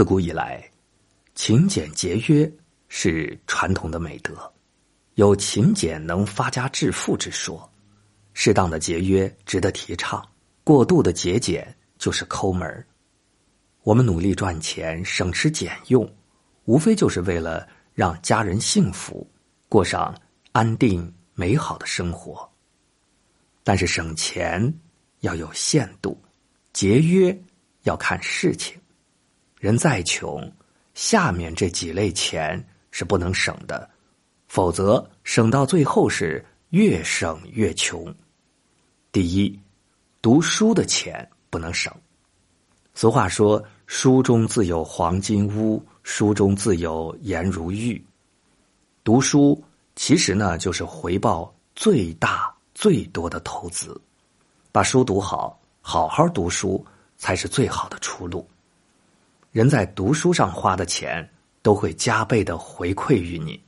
自古以来，勤俭节约是传统的美德，有勤俭能发家致富之说。适当的节约值得提倡，过度的节俭就是抠门我们努力赚钱，省吃俭用，无非就是为了让家人幸福，过上安定美好的生活。但是省钱要有限度，节约要看事情。人再穷，下面这几类钱是不能省的，否则省到最后是越省越穷。第一，读书的钱不能省。俗话说：“书中自有黄金屋，书中自有颜如玉。”读书其实呢，就是回报最大最多的投资。把书读好，好好读书才是最好的出路。人在读书上花的钱，都会加倍的回馈于你。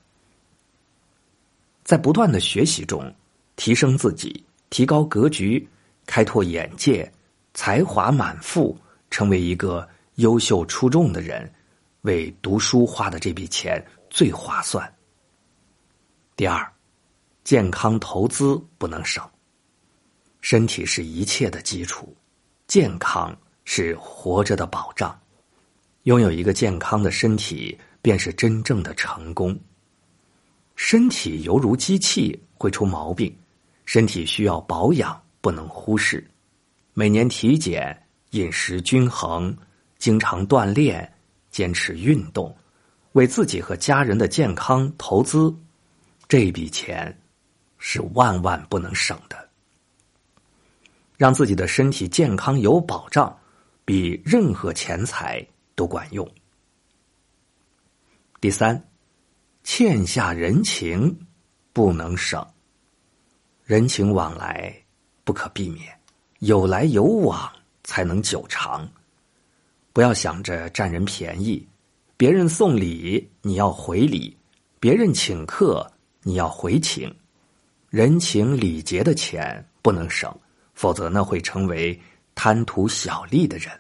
在不断的学习中，提升自己，提高格局，开拓眼界，才华满腹，成为一个优秀出众的人，为读书花的这笔钱最划算。第二，健康投资不能省。身体是一切的基础，健康是活着的保障。拥有一个健康的身体，便是真正的成功。身体犹如机器，会出毛病，身体需要保养，不能忽视。每年体检，饮食均衡，经常锻炼，坚持运动，为自己和家人的健康投资，这笔钱是万万不能省的。让自己的身体健康有保障，比任何钱财。都管用。第三，欠下人情不能省。人情往来不可避免，有来有往才能久长。不要想着占人便宜，别人送礼你要回礼，别人请客你要回请。人情礼节的钱不能省，否则那会成为贪图小利的人。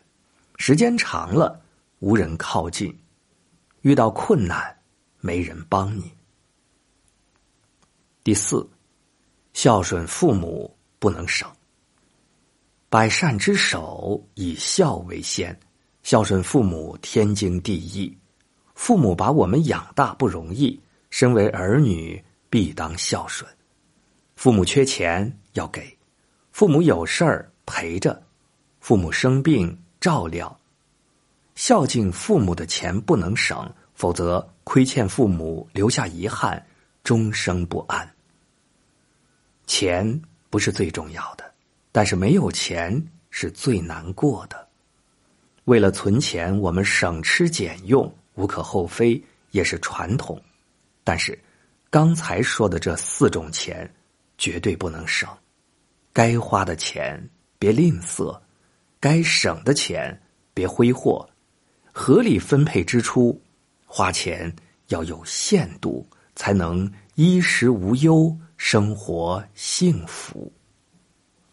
时间长了。无人靠近，遇到困难没人帮你。第四，孝顺父母不能省。百善之首，以孝为先，孝顺父母天经地义。父母把我们养大不容易，身为儿女必当孝顺。父母缺钱要给，父母有事儿陪着，父母生病照料。孝敬父母的钱不能省，否则亏欠父母，留下遗憾，终生不安。钱不是最重要的，但是没有钱是最难过的。为了存钱，我们省吃俭用，无可厚非，也是传统。但是，刚才说的这四种钱，绝对不能省。该花的钱别吝啬，该省的钱别挥霍。合理分配支出，花钱要有限度，才能衣食无忧，生活幸福。